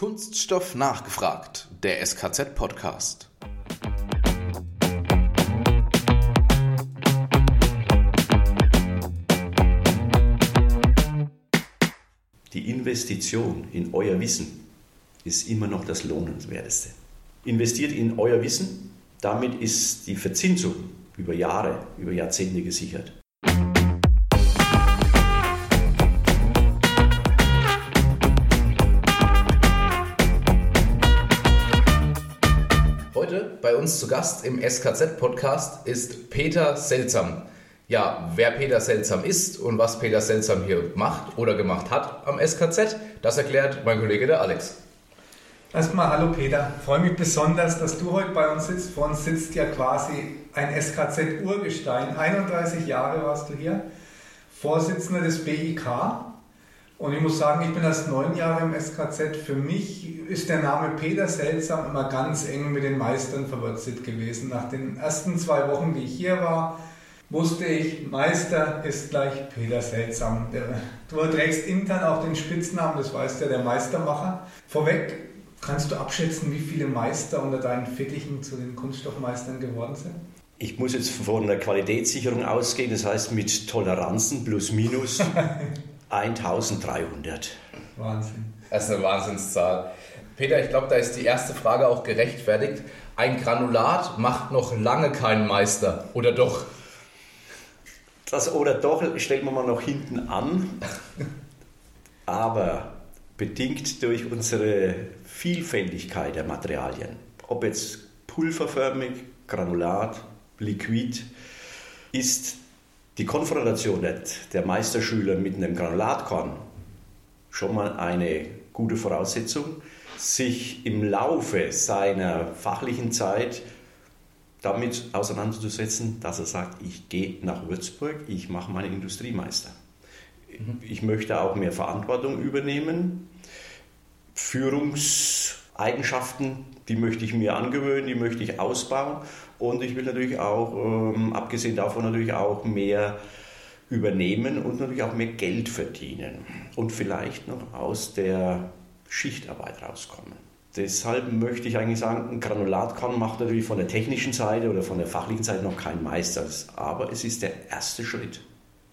Kunststoff nachgefragt, der SKZ-Podcast. Die Investition in euer Wissen ist immer noch das Lohnenswerteste. Investiert in euer Wissen, damit ist die Verzinsung über Jahre, über Jahrzehnte gesichert. Uns zu Gast im SKZ-Podcast ist Peter Seltsam. Ja, wer Peter Seltsam ist und was Peter Seltsam hier macht oder gemacht hat am SKZ, das erklärt mein Kollege der Alex. Erstmal hallo Peter, freue mich besonders, dass du heute bei uns sitzt. Vor uns sitzt ja quasi ein SKZ-Urgestein. 31 Jahre warst du hier, Vorsitzender des BIK und ich muss sagen, ich bin erst neun Jahre im SKZ. Für mich ist der Name Peter Seltsam immer ganz eng mit den Meistern verwurzelt gewesen. Nach den ersten zwei Wochen, die ich hier war, wusste ich, Meister ist gleich Peter Seltsam. Du trägst intern auch den Spitznamen, das weiß ja der Meistermacher. Vorweg, kannst du abschätzen, wie viele Meister unter deinen Fittichen zu den Kunststoffmeistern geworden sind? Ich muss jetzt von der Qualitätssicherung ausgehen, das heißt mit Toleranzen plus minus 1300. Wahnsinn. Das ist eine Wahnsinnszahl. Peter, ich glaube, da ist die erste Frage auch gerechtfertigt. Ein Granulat macht noch lange keinen Meister, oder doch? Das oder doch stellen wir mal noch hinten an. Aber bedingt durch unsere Vielfältigkeit der Materialien, ob jetzt pulverförmig, Granulat, Liquid, ist die Konfrontation der Meisterschüler mit einem Granulatkorn schon mal eine gute Voraussetzung, sich im Laufe seiner fachlichen Zeit damit auseinanderzusetzen, dass er sagt, ich gehe nach Würzburg, ich mache meinen Industriemeister. Ich möchte auch mehr Verantwortung übernehmen. Führungseigenschaften, die möchte ich mir angewöhnen, die möchte ich ausbauen und ich will natürlich auch, ähm, abgesehen davon, natürlich auch mehr übernehmen und natürlich auch mehr Geld verdienen und vielleicht noch aus der Schichtarbeit rauskommen. Deshalb möchte ich eigentlich sagen, ein Granulatkorn macht natürlich von der technischen Seite oder von der fachlichen Seite noch keinen Meister. Aber es ist der erste Schritt.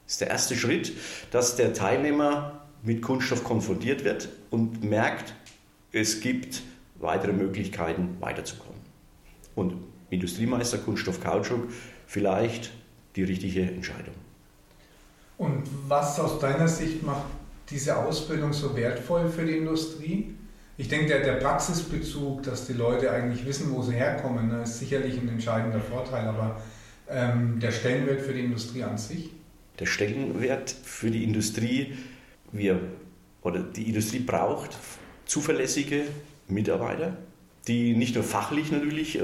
Es ist der erste Schritt, dass der Teilnehmer mit Kunststoff konfrontiert wird und merkt, es gibt weitere Möglichkeiten weiterzukommen. Und Industriemeister Kunststoff Kautschuk vielleicht die richtige Entscheidung. Und was aus deiner Sicht macht diese Ausbildung so wertvoll für die Industrie? Ich denke, der, der Praxisbezug, dass die Leute eigentlich wissen, wo sie herkommen, ne, ist sicherlich ein entscheidender Vorteil, aber ähm, der Stellenwert für die Industrie an sich? Der Stellenwert für die Industrie, wir, oder die Industrie braucht zuverlässige Mitarbeiter, die nicht nur fachlich natürlich äh,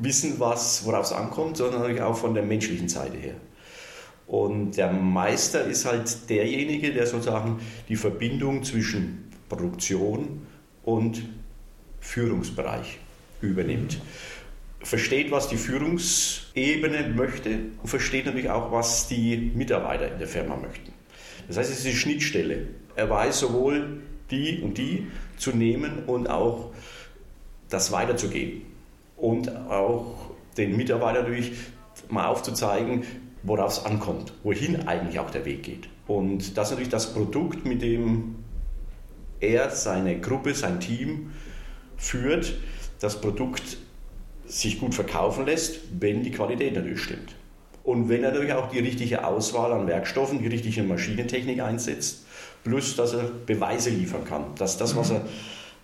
wissen, was, worauf es ankommt, sondern natürlich auch von der menschlichen Seite her. Und der Meister ist halt derjenige, der sozusagen die Verbindung zwischen Produktion und Führungsbereich übernimmt. Versteht, was die Führungsebene möchte und versteht natürlich auch, was die Mitarbeiter in der Firma möchten. Das heißt, es ist eine Schnittstelle. Er weiß sowohl die und die zu nehmen und auch das weiterzugeben und auch den Mitarbeitern natürlich mal aufzuzeigen, worauf es ankommt, wohin eigentlich auch der Weg geht. Und das ist natürlich das Produkt, mit dem er seine Gruppe, sein Team führt, das Produkt sich gut verkaufen lässt, wenn die Qualität natürlich stimmt. Und wenn er natürlich auch die richtige Auswahl an Werkstoffen, die richtige Maschinentechnik einsetzt, plus dass er Beweise liefern kann, dass das, was er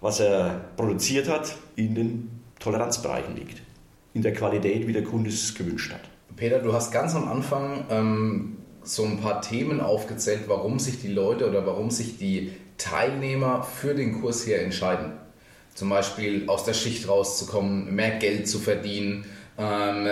was er produziert hat, in den Toleranzbereichen liegt. In der Qualität, wie der Kunde es gewünscht hat. Peter, du hast ganz am Anfang ähm, so ein paar Themen aufgezählt, warum sich die Leute oder warum sich die Teilnehmer für den Kurs hier entscheiden. Zum Beispiel aus der Schicht rauszukommen, mehr Geld zu verdienen, ähm,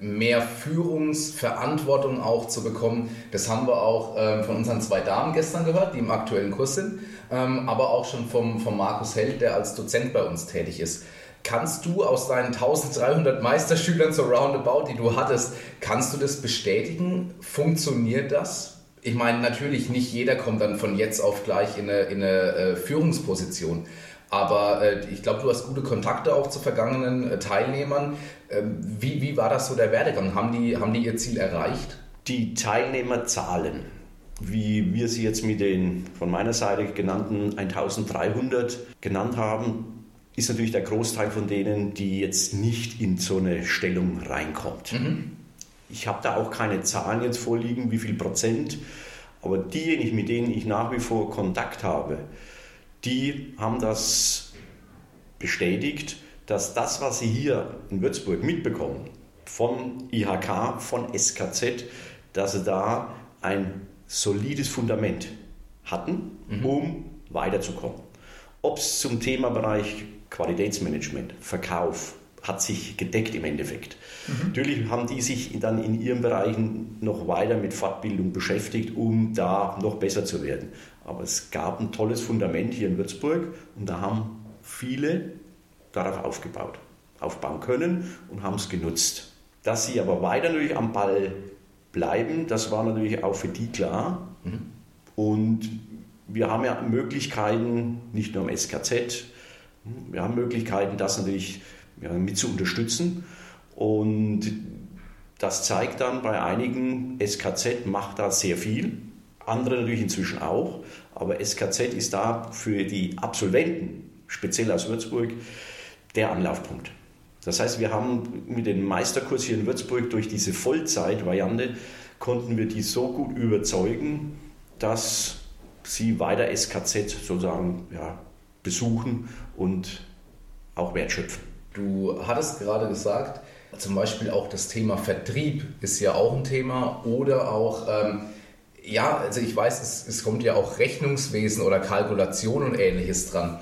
mehr Führungsverantwortung auch zu bekommen. Das haben wir auch ähm, von unseren zwei Damen gestern gehört, die im aktuellen Kurs sind, ähm, aber auch schon vom, vom Markus Held, der als Dozent bei uns tätig ist. Kannst du aus deinen 1300 Meisterschülern so roundabout, die du hattest, kannst du das bestätigen? Funktioniert das? Ich meine, natürlich nicht jeder kommt dann von jetzt auf gleich in eine, in eine äh, Führungsposition. Aber äh, ich glaube, du hast gute Kontakte auch zu vergangenen äh, Teilnehmern. Ähm, wie, wie war das so der Werdegang? Haben die, haben die ihr Ziel erreicht? Die Teilnehmerzahlen, wie wir sie jetzt mit den von meiner Seite genannten 1300 genannt haben, ist natürlich der Großteil von denen, die jetzt nicht in so eine Stellung reinkommt. Mhm. Ich habe da auch keine Zahlen jetzt vorliegen, wie viel Prozent, aber diejenigen, mit denen ich nach wie vor Kontakt habe, die haben das bestätigt, dass das, was sie hier in Würzburg mitbekommen, von IHK, von SKZ, dass sie da ein solides Fundament hatten, mhm. um weiterzukommen. Ob es zum Themabereich Qualitätsmanagement, Verkauf, hat sich gedeckt im Endeffekt. Mhm. Natürlich haben die sich dann in ihren Bereichen noch weiter mit Fortbildung beschäftigt, um da noch besser zu werden. Aber es gab ein tolles Fundament hier in Würzburg und da haben viele darauf aufgebaut, aufbauen können und haben es genutzt. Dass sie aber weiter natürlich am Ball bleiben, das war natürlich auch für die klar. Mhm. Und wir haben ja Möglichkeiten, nicht nur am SKZ, wir haben Möglichkeiten, das natürlich ja, mit zu unterstützen. Und das zeigt dann bei einigen, SKZ macht da sehr viel, andere natürlich inzwischen auch, aber SKZ ist da für die Absolventen, speziell aus Würzburg, der Anlaufpunkt. Das heißt, wir haben mit dem Meisterkurs hier in Würzburg durch diese Vollzeitvariante konnten wir die so gut überzeugen, dass sie weiter SKZ sozusagen ja, besuchen und auch wertschöpfen. Du hattest gerade gesagt, zum Beispiel auch das Thema Vertrieb ist ja auch ein Thema oder auch, ähm, ja, also ich weiß, es, es kommt ja auch Rechnungswesen oder Kalkulation und ähnliches dran.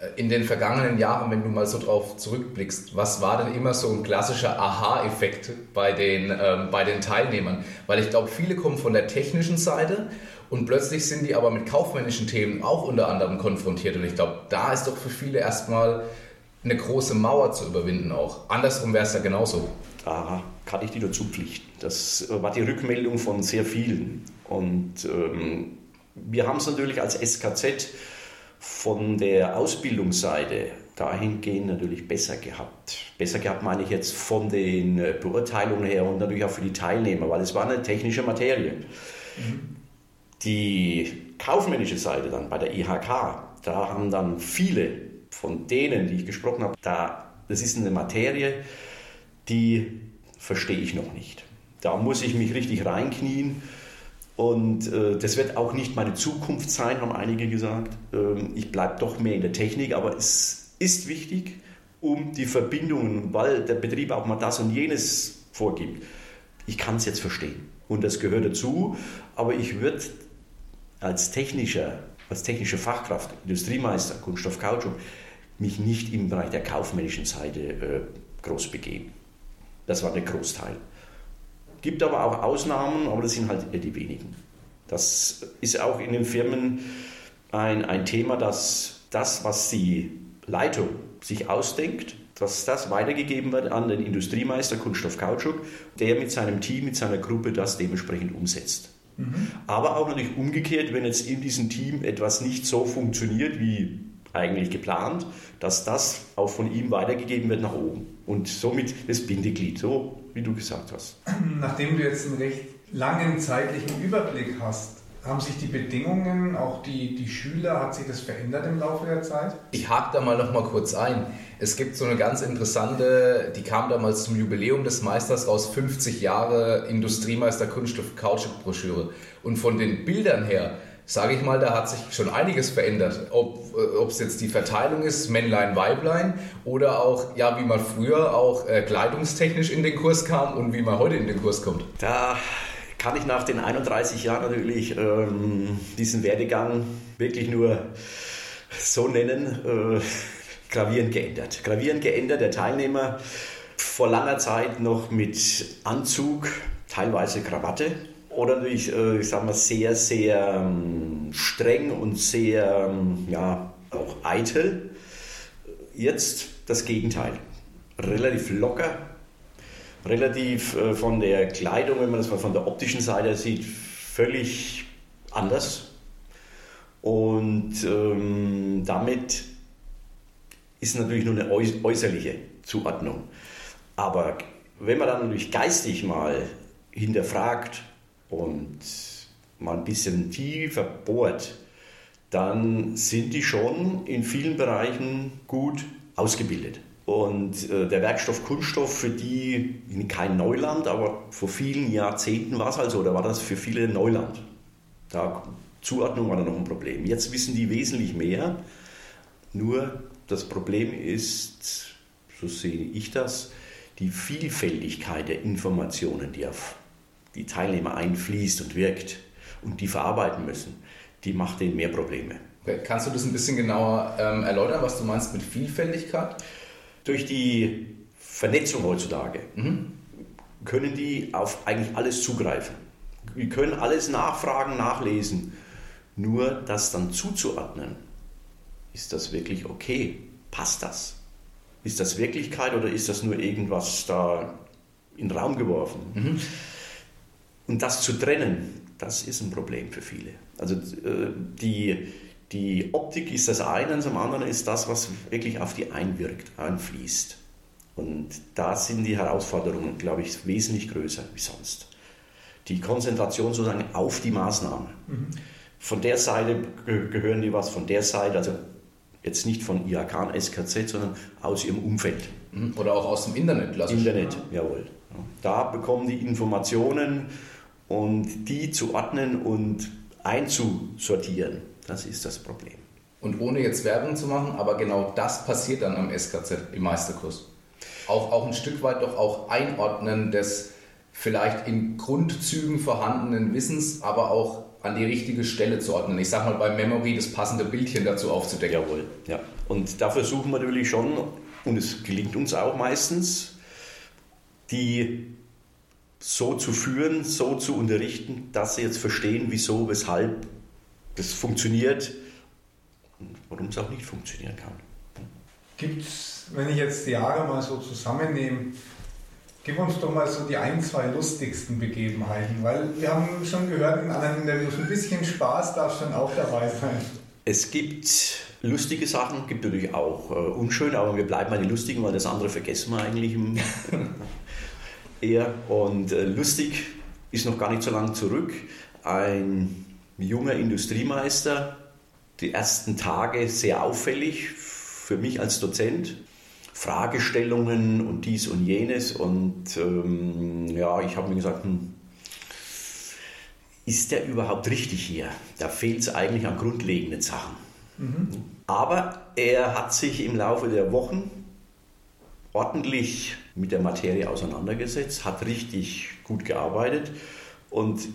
Äh, in den vergangenen Jahren, wenn du mal so drauf zurückblickst, was war denn immer so ein klassischer Aha-Effekt bei, den, ähm, bei den Teilnehmern? Weil ich glaube, viele kommen von der technischen Seite und plötzlich sind die aber mit kaufmännischen Themen auch unter anderem konfrontiert. Und ich glaube, da ist doch für viele erstmal eine große Mauer zu überwinden auch. Andersrum wäre es ja genauso. Da kann ich dir dazu pflichten. Das war die Rückmeldung von sehr vielen. Und ähm, wir haben es natürlich als SKZ von der Ausbildungsseite dahingehend natürlich besser gehabt. Besser gehabt meine ich jetzt von den Beurteilungen her und natürlich auch für die Teilnehmer, weil es war eine technische Materie. Mhm. Die kaufmännische Seite dann bei der IHK, da haben dann viele von denen, die ich gesprochen habe, da, das ist eine Materie, die verstehe ich noch nicht. Da muss ich mich richtig reinknien. Und äh, das wird auch nicht meine Zukunft sein, haben einige gesagt. Ähm, ich bleibe doch mehr in der Technik, aber es ist wichtig, um die Verbindungen, weil der Betrieb auch mal das und jenes vorgibt. Ich kann es jetzt verstehen und das gehört dazu, aber ich würde als technischer, als technische Fachkraft, Industriemeister, Kunststoff, Kautschuk, mich nicht im Bereich der kaufmännischen Seite äh, groß begeben. Das war der Großteil. Gibt aber auch Ausnahmen, aber das sind halt eher die wenigen. Das ist auch in den Firmen ein, ein Thema, dass das, was die Leitung sich ausdenkt, dass das weitergegeben wird an den Industriemeister Kunststoff Kautschuk, der mit seinem Team, mit seiner Gruppe das dementsprechend umsetzt. Mhm. Aber auch natürlich umgekehrt, wenn jetzt in diesem Team etwas nicht so funktioniert wie eigentlich geplant, dass das auch von ihm weitergegeben wird nach oben. Und somit das Bindeglied, so wie du gesagt hast. Nachdem du jetzt einen recht langen zeitlichen Überblick hast, haben sich die Bedingungen, auch die, die Schüler, hat sich das verändert im Laufe der Zeit? Ich hake da mal noch mal kurz ein. Es gibt so eine ganz interessante, die kam damals zum Jubiläum des Meisters raus, 50 Jahre Industriemeister Kunststoff Kautschuk Broschüre. Und von den Bildern her, sage ich mal, da hat sich schon einiges verändert. Ob äh, es jetzt die Verteilung ist, Männlein, Weiblein oder auch, ja, wie man früher auch äh, kleidungstechnisch in den Kurs kam und wie man heute in den Kurs kommt. Da kann ich nach den 31 Jahren natürlich ähm, diesen Werdegang wirklich nur so nennen, äh, gravierend geändert. Gravierend geändert, der Teilnehmer vor langer Zeit noch mit Anzug, teilweise Krawatte oder natürlich, äh, ich sag mal, sehr, sehr ähm, streng und sehr, ähm, ja, auch eitel. Jetzt das Gegenteil. Relativ locker, relativ äh, von der Kleidung, wenn man das mal von der optischen Seite sieht, völlig anders. Und ähm, damit ist natürlich nur eine äußerliche Zuordnung. Aber wenn man dann natürlich geistig mal hinterfragt und mal ein bisschen tiefer bohrt, dann sind die schon in vielen Bereichen gut ausgebildet. Und äh, der Werkstoff Kunststoff für die kein Neuland, aber vor vielen Jahrzehnten war es also, da war das für viele Neuland. Da, Zuordnung war da noch ein Problem. Jetzt wissen die wesentlich mehr, nur das Problem ist, so sehe ich das, die Vielfältigkeit der Informationen, die auf die Teilnehmer einfließt und wirkt und die verarbeiten müssen, die macht denen mehr Probleme. Okay. Kannst du das ein bisschen genauer ähm, erläutern, was du meinst mit Vielfältigkeit? Durch die Vernetzung heutzutage mhm. können die auf eigentlich alles zugreifen. Wir können alles nachfragen, nachlesen. Nur das dann zuzuordnen, ist das wirklich okay? Passt das? Ist das Wirklichkeit oder ist das nur irgendwas da in den Raum geworfen? Mhm. Und das zu trennen, das ist ein Problem für viele. Also äh, die, die Optik ist das eine, und zum anderen ist das, was wirklich auf die einwirkt, einfließt. Und da sind die Herausforderungen, glaube ich, wesentlich größer wie sonst. Die Konzentration sozusagen auf die Maßnahme. Mhm. Von der Seite gehören die was, von der Seite, also jetzt nicht von und SKZ, sondern aus ihrem Umfeld. Mhm. Oder auch aus dem Internet. Internet, jawohl. Da bekommen die Informationen und die zu ordnen und einzusortieren, das ist das Problem. Und ohne jetzt Werbung zu machen, aber genau das passiert dann am SKZ im Meisterkurs. Auch, auch ein Stück weit doch auch Einordnen des vielleicht in Grundzügen vorhandenen Wissens, aber auch an die richtige Stelle zu ordnen. Ich sage mal bei Memory das passende Bildchen dazu aufzudecken. Jawohl, ja. Und da versuchen wir natürlich schon, und es gelingt uns auch meistens, die so zu führen, so zu unterrichten, dass sie jetzt verstehen, wieso, weshalb das funktioniert und warum es auch nicht funktionieren kann. Gibt es, wenn ich jetzt die Jahre mal so zusammennehme, gib uns doch mal so die ein, zwei lustigsten Begebenheiten, weil wir haben schon gehört in anderen Interviews, ein bisschen Spaß darf schon auch dabei sein. Es gibt lustige Sachen, gibt natürlich auch äh, unschöne, aber wir bleiben bei den lustigen, weil das andere vergessen wir eigentlich im, eher. Und äh, lustig ist noch gar nicht so lange zurück. Ein junger Industriemeister, die ersten Tage sehr auffällig für mich als Dozent. Fragestellungen und dies und jenes. Und ähm, ja, ich habe mir gesagt, hm, ist der überhaupt richtig hier? Da fehlt es eigentlich an grundlegenden Sachen. Mhm. Aber er hat sich im Laufe der Wochen ordentlich mit der Materie auseinandergesetzt, hat richtig gut gearbeitet und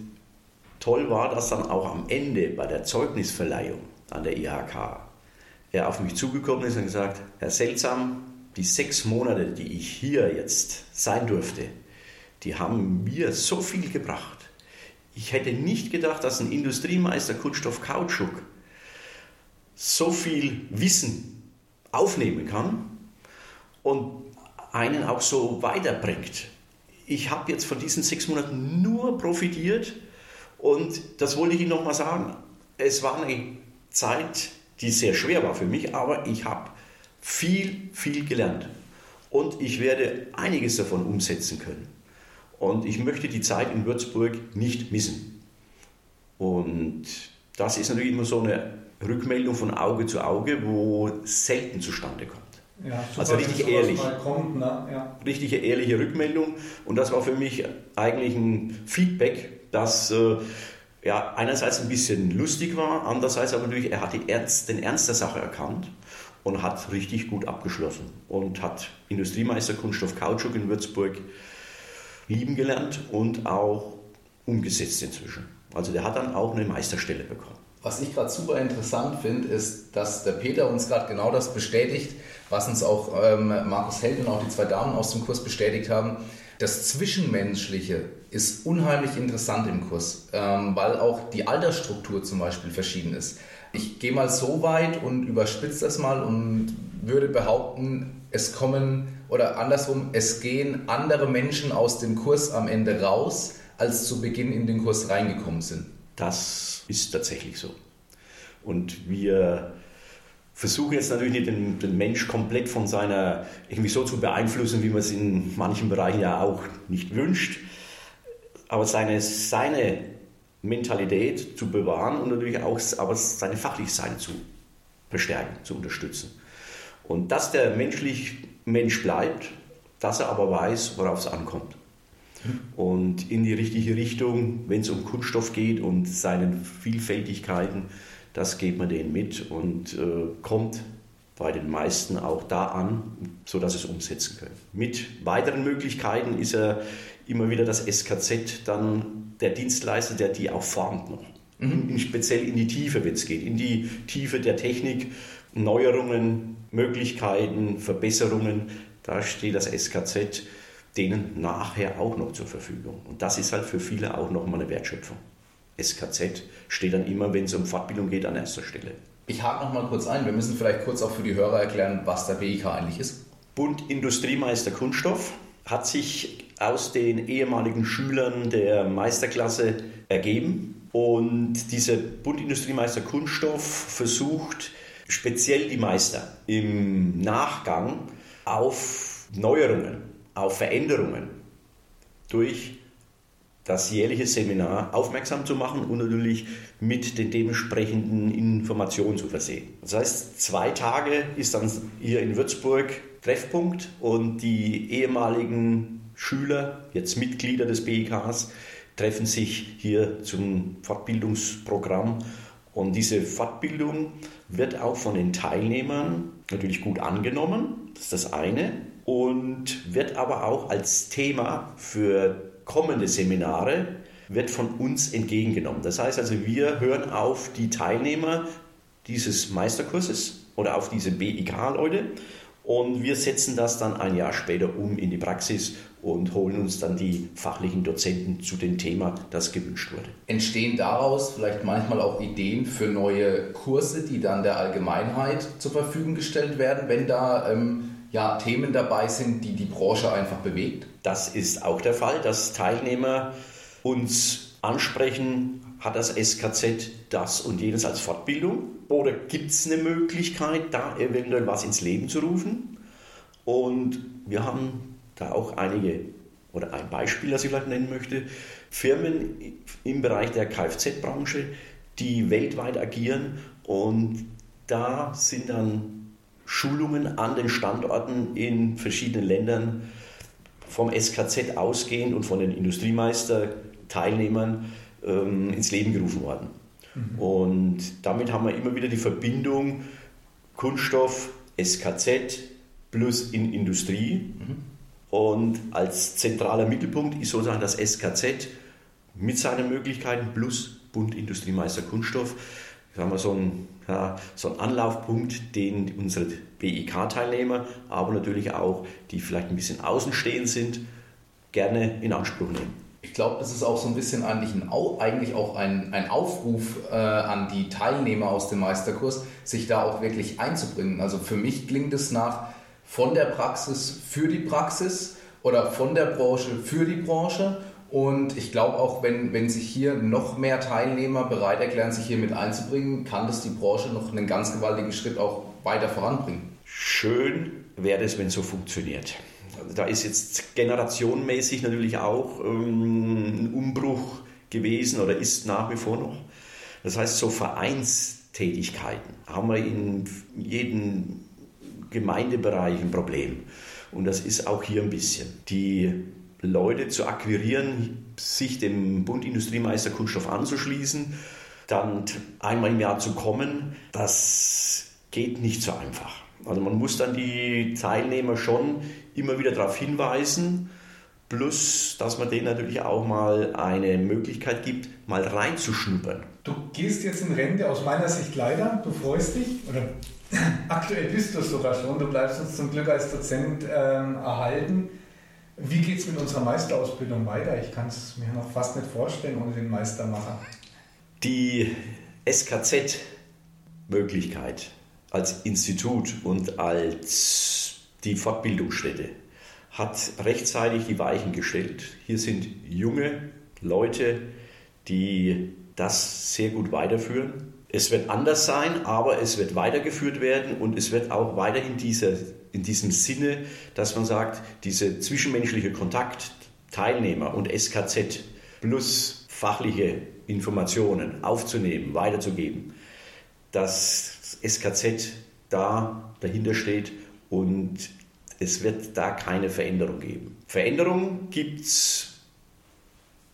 toll war, dass dann auch am Ende bei der Zeugnisverleihung an der IHK er auf mich zugekommen ist und gesagt, Herr Seltsam, die sechs Monate, die ich hier jetzt sein durfte, die haben mir so viel gebracht. Ich hätte nicht gedacht, dass ein Industriemeister Kunststoff Kautschuk so viel Wissen aufnehmen kann und einen auch so weiterbringt. Ich habe jetzt von diesen sechs Monaten nur profitiert und das wollte ich Ihnen nochmal sagen. Es war eine Zeit, die sehr schwer war für mich, aber ich habe viel, viel gelernt und ich werde einiges davon umsetzen können. Und ich möchte die Zeit in Würzburg nicht missen. Und das ist natürlich immer so eine Rückmeldung von Auge zu Auge, wo selten zustande kommt. Ja, also richtig ehrlich. Kommt, ne? ja. Richtige ehrliche Rückmeldung. Und das war für mich eigentlich ein Feedback, das äh, ja, einerseits ein bisschen lustig war, andererseits aber natürlich, er hat Ernst, den Ernst der Sache erkannt und hat richtig gut abgeschlossen und hat Industriemeister Kunststoff Kautschuk in Würzburg lieben gelernt und auch umgesetzt inzwischen. Also der hat dann auch eine Meisterstelle bekommen. Was ich gerade super interessant finde, ist, dass der Peter uns gerade genau das bestätigt, was uns auch ähm, Markus Held und auch die zwei Damen aus dem Kurs bestätigt haben. Das Zwischenmenschliche ist unheimlich interessant im Kurs, ähm, weil auch die Altersstruktur zum Beispiel verschieden ist. Ich gehe mal so weit und überspitze das mal und würde behaupten, es kommen oder andersrum, es gehen andere Menschen aus dem Kurs am Ende raus, als zu Beginn in den Kurs reingekommen sind. Das ist tatsächlich so. Und wir versuche jetzt natürlich nicht den, den, Mensch komplett von seiner irgendwie so zu beeinflussen, wie man es in manchen Bereichen ja auch nicht wünscht, aber seine, seine Mentalität zu bewahren und natürlich auch aber seine fachliche Seite zu bestärken, zu unterstützen. Und dass der menschlich Mensch bleibt, dass er aber weiß, worauf es ankommt. Und in die richtige Richtung, wenn es um Kunststoff geht und seine Vielfältigkeiten, das geht man denen mit und äh, kommt bei den meisten auch da an, sodass sie es umsetzen können. Mit weiteren Möglichkeiten ist er immer wieder das SKZ dann der Dienstleister, der die auch formt noch. Mhm. Speziell in die Tiefe, wenn es geht, in die Tiefe der Technik, Neuerungen, Möglichkeiten, Verbesserungen. Da steht das SKZ denen nachher auch noch zur Verfügung. Und das ist halt für viele auch nochmal eine Wertschöpfung. SKZ steht dann immer, wenn es um Fortbildung geht, an erster Stelle. Ich hake noch mal kurz ein. Wir müssen vielleicht kurz auch für die Hörer erklären, was der BIK eigentlich ist. Bund Industriemeister Kunststoff hat sich aus den ehemaligen Schülern der Meisterklasse ergeben. Und dieser Bund Industriemeister Kunststoff versucht speziell die Meister im Nachgang auf Neuerungen, auf Veränderungen durch das jährliche Seminar aufmerksam zu machen und natürlich mit den dementsprechenden Informationen zu versehen. Das heißt, zwei Tage ist dann hier in Würzburg Treffpunkt und die ehemaligen Schüler, jetzt Mitglieder des BIKs, treffen sich hier zum Fortbildungsprogramm. Und diese Fortbildung wird auch von den Teilnehmern natürlich gut angenommen, das ist das eine, und wird aber auch als Thema für kommende Seminare wird von uns entgegengenommen. Das heißt also, wir hören auf die Teilnehmer dieses Meisterkurses oder auf diese BIK-Leute und wir setzen das dann ein Jahr später um in die Praxis und holen uns dann die fachlichen Dozenten zu dem Thema, das gewünscht wurde. Entstehen daraus vielleicht manchmal auch Ideen für neue Kurse, die dann der Allgemeinheit zur Verfügung gestellt werden, wenn da ähm, ja, Themen dabei sind, die die Branche einfach bewegt? Das ist auch der Fall, dass Teilnehmer uns ansprechen, hat das SKZ das und jenes als Fortbildung? Oder gibt es eine Möglichkeit, da eventuell was ins Leben zu rufen? Und wir haben da auch einige, oder ein Beispiel, das ich vielleicht nennen möchte, Firmen im Bereich der Kfz-Branche, die weltweit agieren und da sind dann Schulungen an den Standorten in verschiedenen Ländern vom SKZ ausgehend und von den Industriemeister-Teilnehmern ähm, ins Leben gerufen worden. Mhm. Und damit haben wir immer wieder die Verbindung Kunststoff, SKZ plus in Industrie. Mhm. Und als zentraler Mittelpunkt ist sozusagen das SKZ mit seinen Möglichkeiten plus Bund Industriemeister Kunststoff. Haben wir so einen, ja, so einen Anlaufpunkt, den unsere BIK-Teilnehmer, aber natürlich auch die vielleicht ein bisschen außenstehend sind, gerne in Anspruch nehmen. Ich glaube, das ist auch so ein bisschen eigentlich, ein, eigentlich auch ein, ein Aufruf äh, an die Teilnehmer aus dem Meisterkurs, sich da auch wirklich einzubringen. Also für mich klingt es nach von der Praxis für die Praxis oder von der Branche für die Branche. Und ich glaube auch, wenn, wenn sich hier noch mehr Teilnehmer bereit erklären, sich hier mit einzubringen, kann das die Branche noch einen ganz gewaltigen Schritt auch weiter voranbringen. Schön wäre es, wenn so funktioniert da ist jetzt generationenmäßig natürlich auch ähm, ein Umbruch gewesen oder ist nach wie vor noch. Das heißt, so Vereinstätigkeiten haben wir in jedem Gemeindebereich ein Problem. Und das ist auch hier ein bisschen. Die Leute zu akquirieren, sich dem Bund Industriemeister Kunststoff anzuschließen, dann einmal im Jahr zu kommen, das geht nicht so einfach. Also man muss dann die Teilnehmer schon immer wieder darauf hinweisen, plus dass man denen natürlich auch mal eine Möglichkeit gibt, mal reinzuschnuppern. Du gehst jetzt in Rente, aus meiner Sicht leider, du freust dich, oder aktuell bist du sogar schon, du bleibst uns zum Glück als Dozent ähm, erhalten. Wie geht es mit unserer Meisterausbildung weiter? Ich kann es mir noch fast nicht vorstellen ohne den Meistermacher. Die SKZ-Möglichkeit als Institut und als die Fortbildungsstätte hat rechtzeitig die Weichen gestellt. Hier sind junge Leute, die das sehr gut weiterführen. Es wird anders sein, aber es wird weitergeführt werden und es wird auch weiter in, dieser, in diesem Sinne, dass man sagt, dieser zwischenmenschliche Kontakt, Teilnehmer und SKZ plus fachliche Informationen aufzunehmen, weiterzugeben, dass SKZ da dahinter steht und es wird da keine Veränderung geben. Veränderung gibt es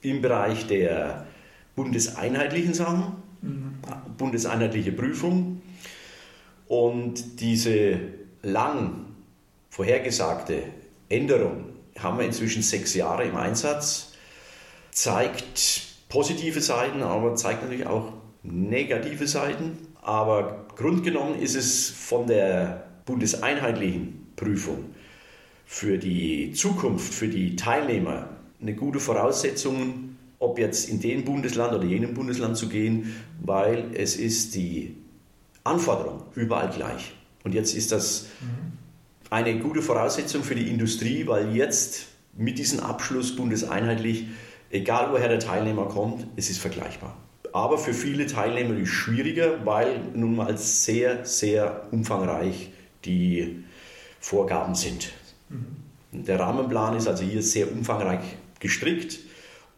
im Bereich der bundeseinheitlichen Sachen, mhm. bundeseinheitliche Prüfung und diese lang vorhergesagte Änderung haben wir inzwischen sechs Jahre im Einsatz, zeigt positive Seiten, aber zeigt natürlich auch negative Seiten. Aber grundgenommen ist es von der bundeseinheitlichen Prüfung für die Zukunft, für die Teilnehmer eine gute Voraussetzung, ob jetzt in dem Bundesland oder jenem Bundesland zu gehen, weil es ist die Anforderung überall gleich. Und jetzt ist das eine gute Voraussetzung für die Industrie, weil jetzt mit diesem Abschluss bundeseinheitlich, egal woher der Teilnehmer kommt, es ist vergleichbar. Aber für viele Teilnehmer ist es schwieriger, weil nun mal sehr, sehr umfangreich die Vorgaben sind. Mhm. Der Rahmenplan ist also hier sehr umfangreich gestrickt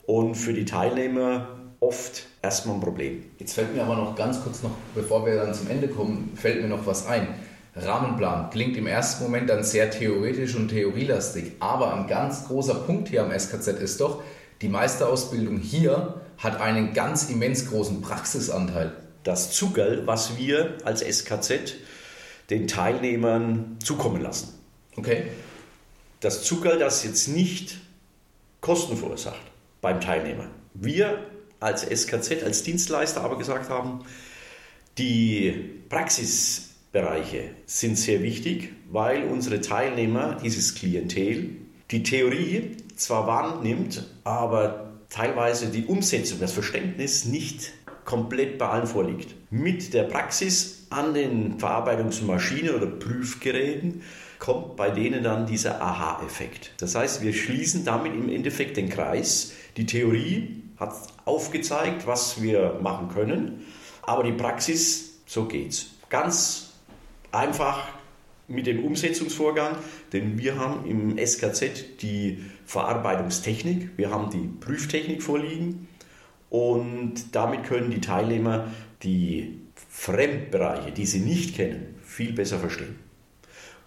und für die Teilnehmer oft erstmal ein Problem. Jetzt fällt mir aber noch ganz kurz noch, bevor wir dann zum Ende kommen, fällt mir noch was ein. Rahmenplan klingt im ersten Moment dann sehr theoretisch und theorielastig, aber ein ganz großer Punkt hier am SKZ ist doch, die Meisterausbildung hier hat einen ganz immens großen Praxisanteil. Das Zugerl, was wir als SKZ den Teilnehmern zukommen lassen. Okay. Das Zuckerl, das jetzt nicht Kosten verursacht beim Teilnehmer. Wir als SKZ, als Dienstleister aber gesagt haben, die Praxisbereiche sind sehr wichtig, weil unsere Teilnehmer, dieses Klientel, die Theorie zwar wahrnimmt, aber teilweise die Umsetzung, das Verständnis nicht komplett bei allen vorliegt. Mit der Praxis an den Verarbeitungsmaschinen oder Prüfgeräten kommt bei denen dann dieser Aha-Effekt. Das heißt, wir schließen damit im Endeffekt den Kreis. Die Theorie hat aufgezeigt, was wir machen können, aber die Praxis, so geht's. Ganz einfach mit dem Umsetzungsvorgang, denn wir haben im SKZ die Verarbeitungstechnik, wir haben die Prüftechnik vorliegen und damit können die Teilnehmer die Fremdbereiche, die sie nicht kennen, viel besser verstehen.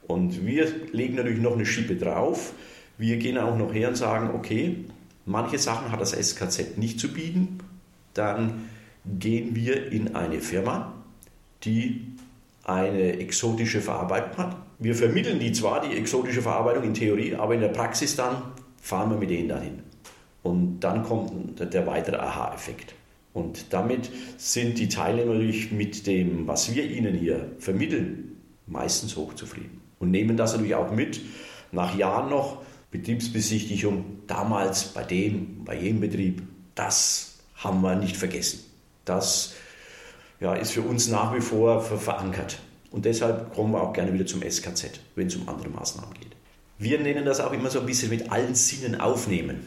Und wir legen natürlich noch eine Schippe drauf. Wir gehen auch noch her und sagen, okay, manche Sachen hat das SKZ nicht zu bieten. Dann gehen wir in eine Firma, die eine exotische Verarbeitung hat. Wir vermitteln die zwar, die exotische Verarbeitung in Theorie, aber in der Praxis dann fahren wir mit denen dahin. Und dann kommt der weitere Aha-Effekt. Und damit sind die Teilnehmer natürlich mit dem, was wir ihnen hier vermitteln, meistens hochzufrieden. Und nehmen das natürlich auch mit, nach Jahren noch, Betriebsbesichtigung, damals bei dem, bei jedem Betrieb, das haben wir nicht vergessen. Das ja, ist für uns nach wie vor verankert. Und deshalb kommen wir auch gerne wieder zum SKZ, wenn es um andere Maßnahmen geht. Wir nennen das auch immer so ein bisschen mit allen Sinnen aufnehmen.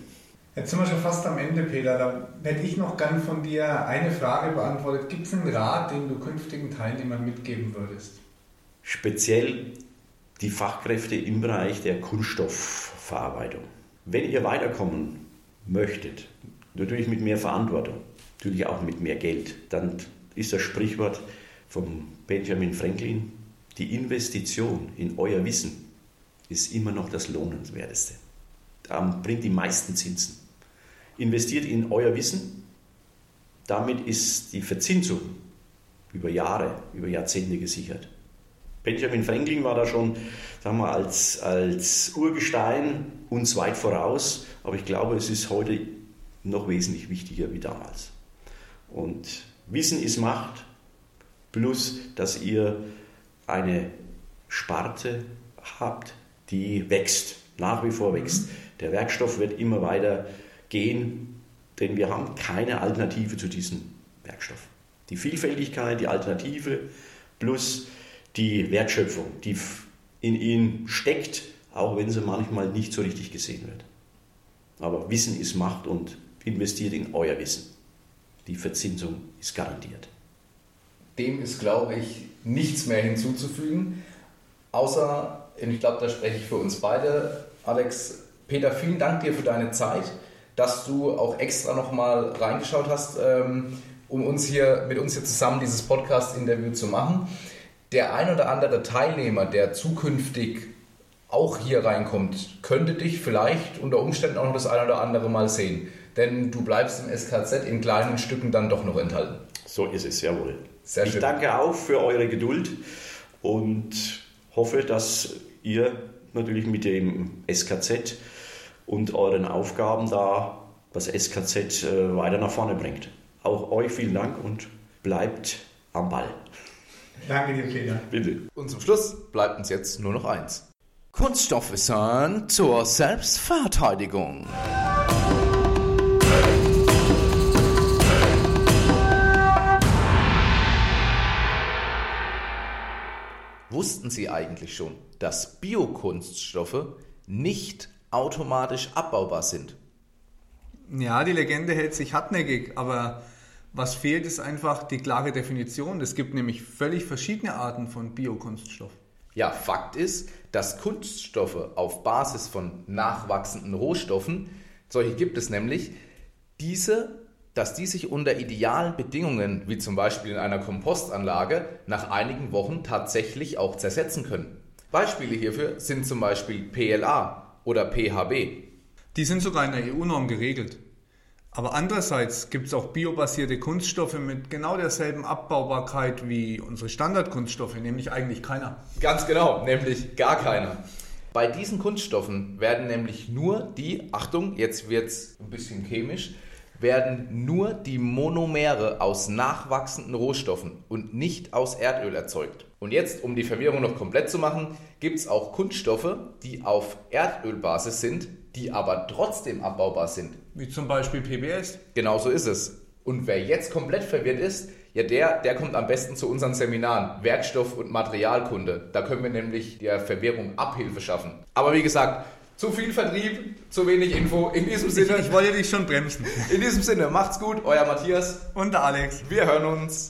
Jetzt sind wir schon fast am Ende, Peter. Da hätte ich noch gern von dir eine Frage beantwortet. Gibt es einen Rat, den du künftigen Teilnehmern mitgeben würdest? Speziell die Fachkräfte im Bereich der Kunststoffverarbeitung. Wenn ihr weiterkommen möchtet, natürlich mit mehr Verantwortung, natürlich auch mit mehr Geld, dann ist das Sprichwort von Benjamin Franklin, die Investition in euer Wissen ist immer noch das Lohnenswerteste. Da bringt die meisten Zinsen. Investiert in euer Wissen, damit ist die Verzinsung über Jahre, über Jahrzehnte gesichert. Benjamin Franklin war da schon sagen wir, als, als Urgestein uns weit voraus, aber ich glaube, es ist heute noch wesentlich wichtiger wie damals. Und Wissen ist Macht, plus dass ihr eine Sparte habt, die wächst, nach wie vor wächst. Mhm. Der Werkstoff wird immer weiter gehen, denn wir haben keine Alternative zu diesem Werkstoff. Die Vielfältigkeit, die Alternative plus die Wertschöpfung, die in ihnen steckt, auch wenn sie manchmal nicht so richtig gesehen wird. Aber Wissen ist Macht und investiert in euer Wissen. Die Verzinsung ist garantiert. dem ist, glaube ich, nichts mehr hinzuzufügen. Außer, ich glaube, da spreche ich für uns beide, Alex, Peter, vielen Dank dir für deine Zeit, dass du auch extra nochmal reingeschaut hast, ähm, um uns hier mit uns hier zusammen dieses Podcast-Interview zu machen. Der ein oder andere Teilnehmer, der zukünftig auch hier reinkommt, könnte dich vielleicht unter Umständen auch noch das ein oder andere Mal sehen. Denn du bleibst im SKZ in kleinen Stücken dann doch noch enthalten. So ist es, jawohl. Sehr ich schön. danke auch für eure Geduld und hoffe, dass ihr natürlich mit dem SKZ und euren Aufgaben da das SKZ äh, weiter nach vorne bringt. Auch euch vielen Dank und bleibt am Ball. Danke dir, Peter. Bitte. Und zum Schluss bleibt uns jetzt nur noch eins. Kunststoffwissen zur Selbstverteidigung. Wussten Sie eigentlich schon, dass Biokunststoffe nicht automatisch abbaubar sind? Ja, die Legende hält sich hartnäckig, aber was fehlt, ist einfach die klare Definition. Es gibt nämlich völlig verschiedene Arten von Biokunststoff. Ja, Fakt ist, dass Kunststoffe auf Basis von nachwachsenden Rohstoffen, solche gibt es nämlich, diese, dass die sich unter idealen Bedingungen, wie zum Beispiel in einer Kompostanlage, nach einigen Wochen tatsächlich auch zersetzen können. Beispiele hierfür sind zum Beispiel PLA oder PHB. Die sind sogar in der EU-Norm geregelt. Aber andererseits gibt es auch biobasierte Kunststoffe mit genau derselben Abbaubarkeit wie unsere Standardkunststoffe, nämlich eigentlich keiner. Ganz genau, nämlich gar keiner. Bei diesen Kunststoffen werden nämlich nur die, Achtung, jetzt wird es ein bisschen chemisch, werden nur die Monomere aus nachwachsenden Rohstoffen und nicht aus Erdöl erzeugt. Und jetzt, um die Verwirrung noch komplett zu machen, gibt es auch Kunststoffe, die auf Erdölbasis sind, die aber trotzdem abbaubar sind. Wie zum Beispiel PBS. Genau so ist es. Und wer jetzt komplett verwirrt ist, ja, der, der kommt am besten zu unseren Seminaren Werkstoff- und Materialkunde. Da können wir nämlich der Verwirrung Abhilfe schaffen. Aber wie gesagt, zu viel Vertrieb, zu wenig Info. In diesem Ich, Sinne, ich wollte dich schon bremsen. in diesem Sinne, macht's gut, euer Matthias. Und der Alex. Wir hören uns.